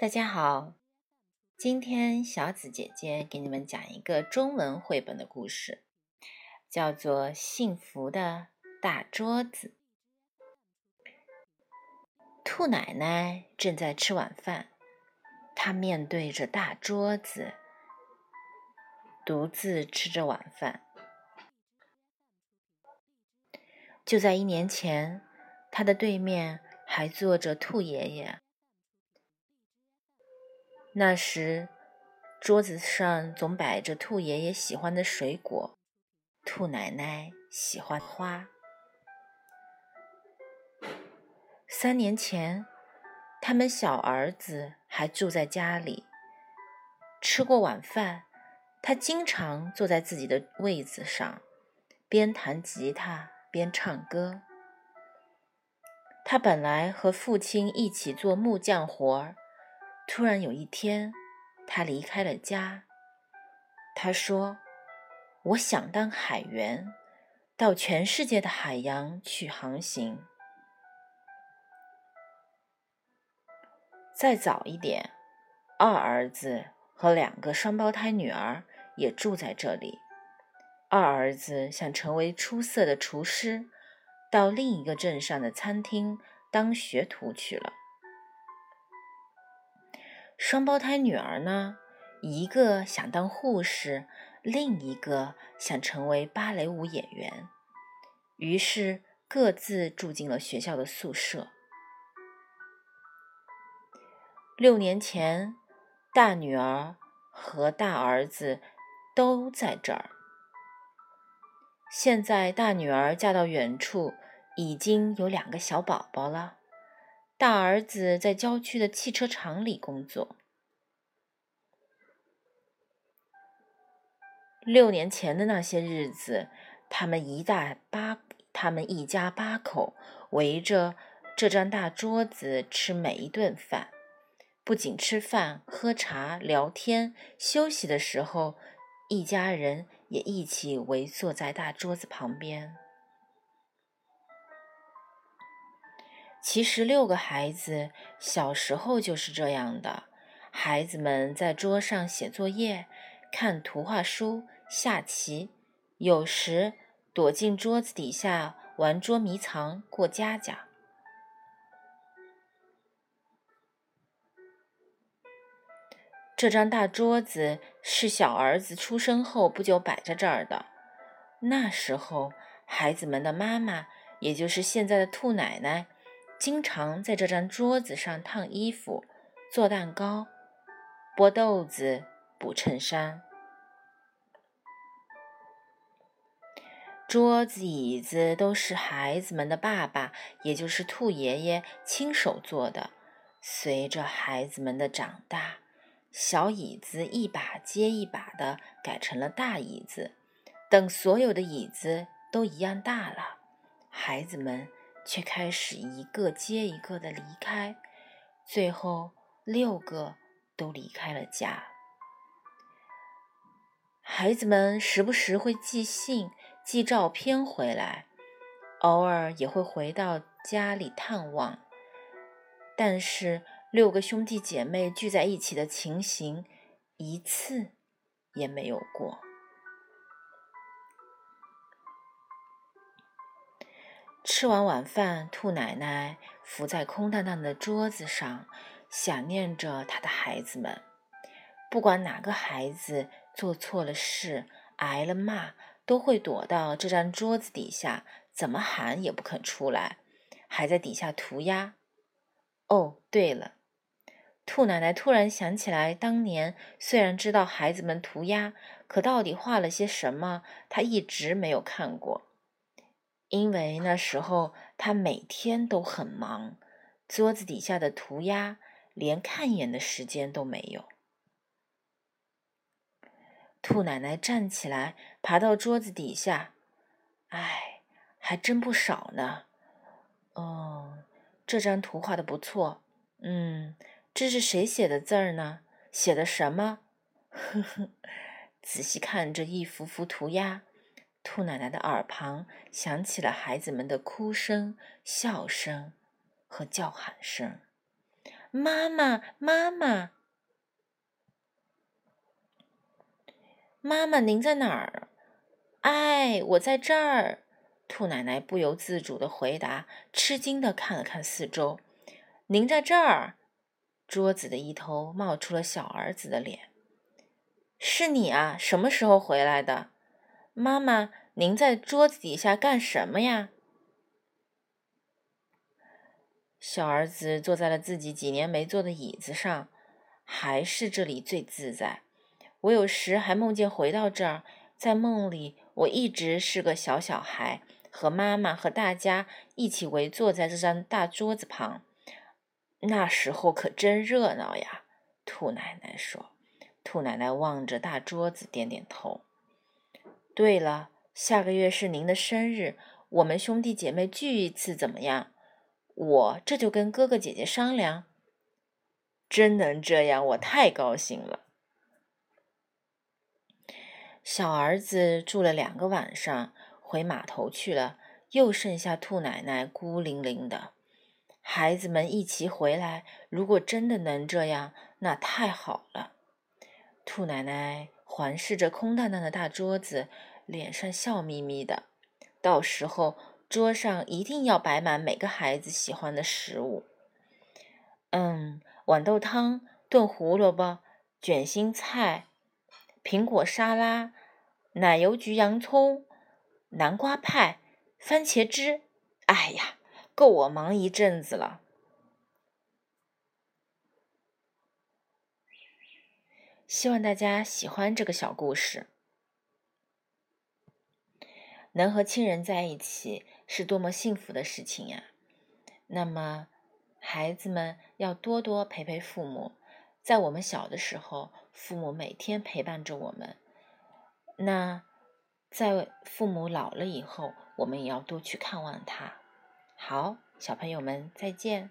大家好，今天小紫姐姐给你们讲一个中文绘本的故事，叫做《幸福的大桌子》。兔奶奶正在吃晚饭，她面对着大桌子，独自吃着晚饭。就在一年前，她的对面还坐着兔爷爷。那时，桌子上总摆着兔爷爷喜欢的水果，兔奶奶喜欢花。三年前，他们小儿子还住在家里。吃过晚饭，他经常坐在自己的位子上，边弹吉他边唱歌。他本来和父亲一起做木匠活儿。突然有一天，他离开了家。他说：“我想当海员，到全世界的海洋去航行。”再早一点，二儿子和两个双胞胎女儿也住在这里。二儿子想成为出色的厨师，到另一个镇上的餐厅当学徒去了。双胞胎女儿呢？一个想当护士，另一个想成为芭蕾舞演员，于是各自住进了学校的宿舍。六年前，大女儿和大儿子都在这儿。现在，大女儿嫁到远处，已经有两个小宝宝了。大儿子在郊区的汽车厂里工作。六年前的那些日子，他们一大八，他们一家八口围着这张大桌子吃每一顿饭。不仅吃饭、喝茶、聊天、休息的时候，一家人也一起围坐在大桌子旁边。其实，六个孩子小时候就是这样的。孩子们在桌上写作业、看图画书、下棋，有时躲进桌子底下玩捉迷藏、过家家。这张大桌子是小儿子出生后不久摆在这儿的。那时候，孩子们的妈妈，也就是现在的兔奶奶。经常在这张桌子上烫衣服、做蛋糕、剥豆子、补衬衫。桌子、椅子都是孩子们的爸爸，也就是兔爷爷亲手做的。随着孩子们的长大，小椅子一把接一把的改成了大椅子。等所有的椅子都一样大了，孩子们。却开始一个接一个的离开，最后六个都离开了家。孩子们时不时会寄信、寄照片回来，偶尔也会回到家里探望。但是六个兄弟姐妹聚在一起的情形，一次也没有过。吃完晚饭，兔奶奶伏在空荡荡的桌子上，想念着她的孩子们。不管哪个孩子做错了事，挨了骂，都会躲到这张桌子底下，怎么喊也不肯出来，还在底下涂鸦。哦，对了，兔奶奶突然想起来，当年虽然知道孩子们涂鸦，可到底画了些什么，她一直没有看过。因为那时候他每天都很忙，桌子底下的涂鸦连看一眼的时间都没有。兔奶奶站起来，爬到桌子底下，哎，还真不少呢。哦，这张图画的不错。嗯，这是谁写的字儿呢？写的什么？呵呵，仔细看这一幅幅涂鸦。兔奶奶的耳旁响起了孩子们的哭声、笑声和叫喊声，妈妈，妈妈，妈妈，您在哪儿？哎，我在这儿。兔奶奶不由自主的回答，吃惊的看了看四周。您在这儿？桌子的一头冒出了小儿子的脸。是你啊？什么时候回来的？妈妈，您在桌子底下干什么呀？小儿子坐在了自己几年没坐的椅子上，还是这里最自在。我有时还梦见回到这儿，在梦里我一直是个小小孩。和妈妈和大家一起围坐在这张大桌子旁，那时候可真热闹呀！兔奶奶说。兔奶奶望着大桌子，点点头。对了，下个月是您的生日，我们兄弟姐妹聚一次怎么样？我这就跟哥哥姐姐商量。真能这样，我太高兴了。小儿子住了两个晚上。回码头去了，又剩下兔奶奶孤零零的。孩子们一齐回来，如果真的能这样，那太好了。兔奶奶环视着空荡荡的大桌子，脸上笑眯眯的。到时候桌上一定要摆满每个孩子喜欢的食物。嗯，豌豆汤、炖胡萝卜、卷心菜、苹果沙拉、奶油焗洋葱。南瓜派、番茄汁，哎呀，够我忙一阵子了。希望大家喜欢这个小故事。能和亲人在一起是多么幸福的事情呀！那么，孩子们要多多陪陪父母。在我们小的时候，父母每天陪伴着我们。那。在父母老了以后，我们也要多去看望他。好，小朋友们，再见。